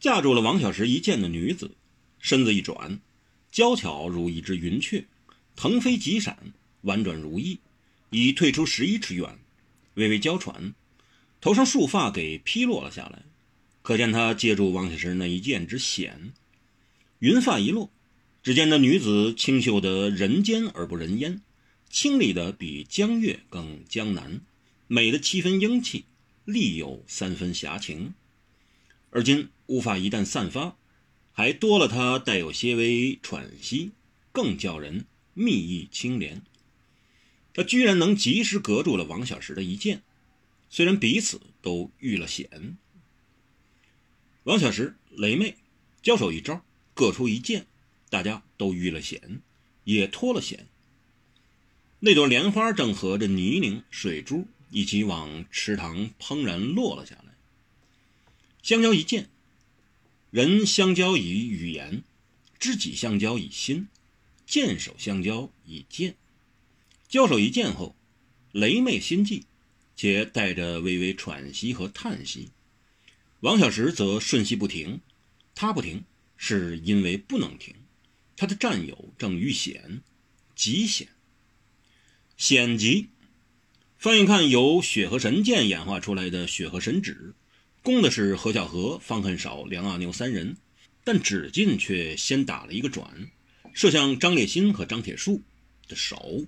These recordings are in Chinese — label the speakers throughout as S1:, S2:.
S1: 架住了王小石一剑的女子，身子一转，娇巧如一只云雀，腾飞急闪，婉转如意，已退出十一尺远，微微娇喘，头上束发给披落了下来，可见她借助王小石那一剑之险。云发一落，只见那女子清秀得人间而不人烟，清丽的比江月更江南，美的七分英气，丽有三分侠情。而今乌发一旦散发，还多了它带有些微喘息，更叫人蜜意清怜。他居然能及时隔住了王小石的一剑，虽然彼此都遇了险。王小石、雷妹交手一招，各出一剑，大家都遇了险，也脱了险。那朵莲花正和着泥泞水珠一起往池塘怦然落了下来。相交一剑，人相交以语言，知己相交以心，剑手相交以剑。交手一剑后，雷妹心悸，且带着微微喘息和叹息。王小石则瞬息不停，他不停是因为不能停，他的战友正遇险，极险。险极，翻一看由血和神剑演化出来的血和神指。攻的是何小河、方恨少、梁阿牛三人，但指劲却先打了一个转，射向张烈新和张铁树的手。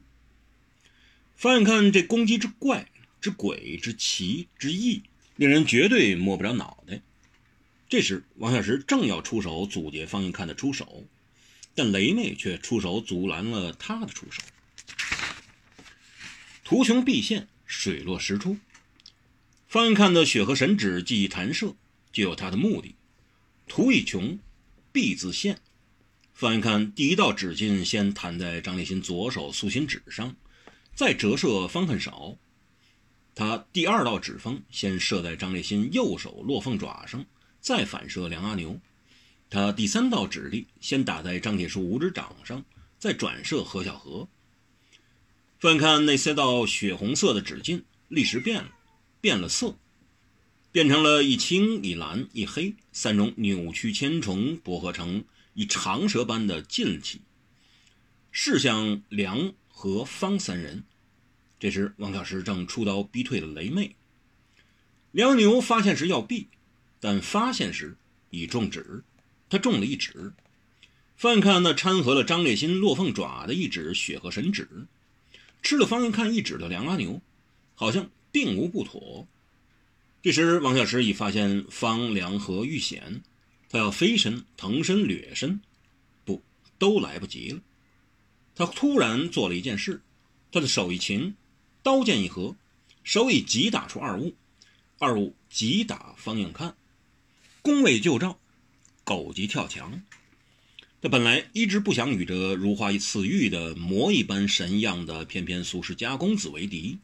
S1: 翻眼看这攻击之怪、之诡、之奇、之异，令人绝对摸不着脑袋。这时，王小石正要出手阻截方应看的出手，但雷妹却出手阻拦了他的出手。图穷匕现，水落石出。翻看的血和神指记忆弹射，就有他的目的。图以穷，必自现。翻看第一道纸巾先弹在张立新左手素心纸上，再折射方恨少。他第二道指锋先射在张立新右手落凤爪上，再反射梁阿牛。他第三道指力先打在张铁树五指掌上，再转射何小河。翻看那三道血红色的纸巾，历时变了。变了色，变成了一青一蓝一黑三种扭曲千重，薄合成一长蛇般的劲气，势向梁和方三人。这时，王小石正出刀逼退了雷妹。梁牛发现时要避，但发现时已中指，他中了一指。翻看那掺和了张烈新落凤爪的一指血和神指，吃了方一看一指的梁阿牛，好像。并无不妥。这时，王小石已发现方良和遇险，他要飞身、腾身、掠身，不，都来不及了。他突然做了一件事，他的手一擒，刀剑一合，手已急打出二物，二物急打方应看，攻未就照，狗急跳墙。他本来一直不想与这如花似玉的魔一般神样的翩翩俗世家公子为敌。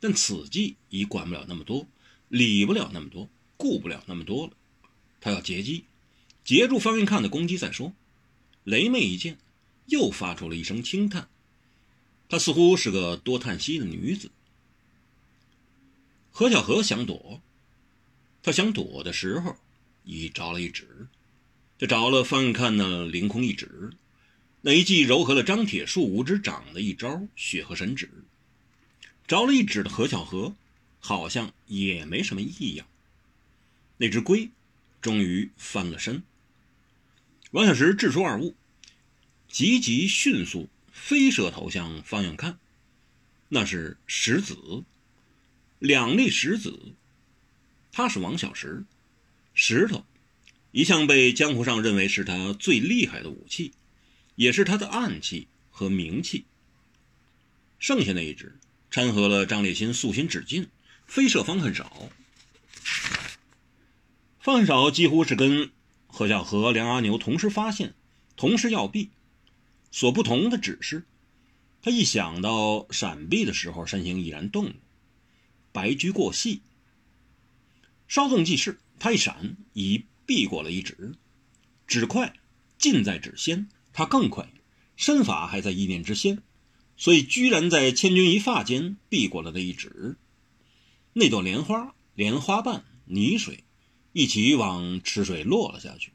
S1: 但此计已管不了那么多，理不了那么多，顾不了那么多了。他要截击，截住方云看的攻击再说。雷妹一见，又发出了一声轻叹。她似乎是个多叹息的女子。何小河想躲，他想躲的时候，已着了一指，就着了方云看的凌空一指，那一记柔和了张铁树五指掌的一招血河神指。着了一指的何小河，好像也没什么异样。那只龟终于翻了身。王小石掷出二物，急急迅速飞射投向方向看。那是石子，两粒石子。他是王小石，石头一向被江湖上认为是他最厉害的武器，也是他的暗器和名器。剩下那一只。掺和了张烈新素心指劲，飞射方恨少。方恨少几乎是跟何小河、梁阿牛同时发现，同时要避。所不同的只是，他一想到闪避的时候，身形已然动了，白驹过隙。稍纵即逝，他一闪已避过了一指。指快，近在指先，他更快，身法还在一念之先。所以，居然在千钧一发间避过了那一指。那朵莲花、莲花瓣、泥水，一起往池水落了下去。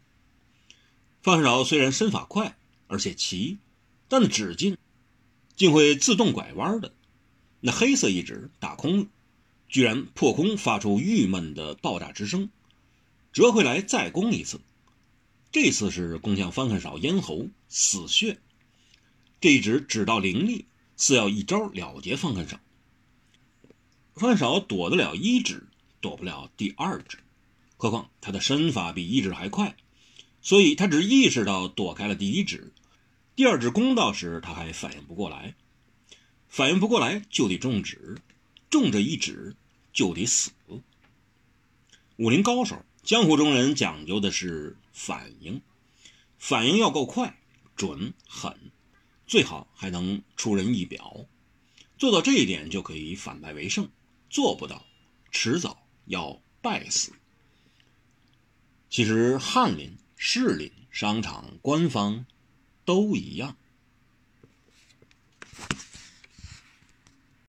S1: 范恨少虽然身法快，而且齐，但那指劲竟会自动拐弯的。那黑色一指打空了，居然破空发出郁闷的爆炸之声，折回来再攻一次。这次是攻向方恨少咽喉死穴，这一指指到凌厉，似要一招了结方恨少。方少躲得了一指，躲不了第二指，何况他的身法比一指还快。所以他只意识到躲开了第一指，第二指攻到时他还反应不过来，反应不过来就得中指，中这一指就得死。武林高手、江湖中人讲究的是反应，反应要够快、准、狠，最好还能出人意表。做到这一点就可以反败为胜，做不到，迟早要败死。其实翰林。士林、商场、官方，都一样。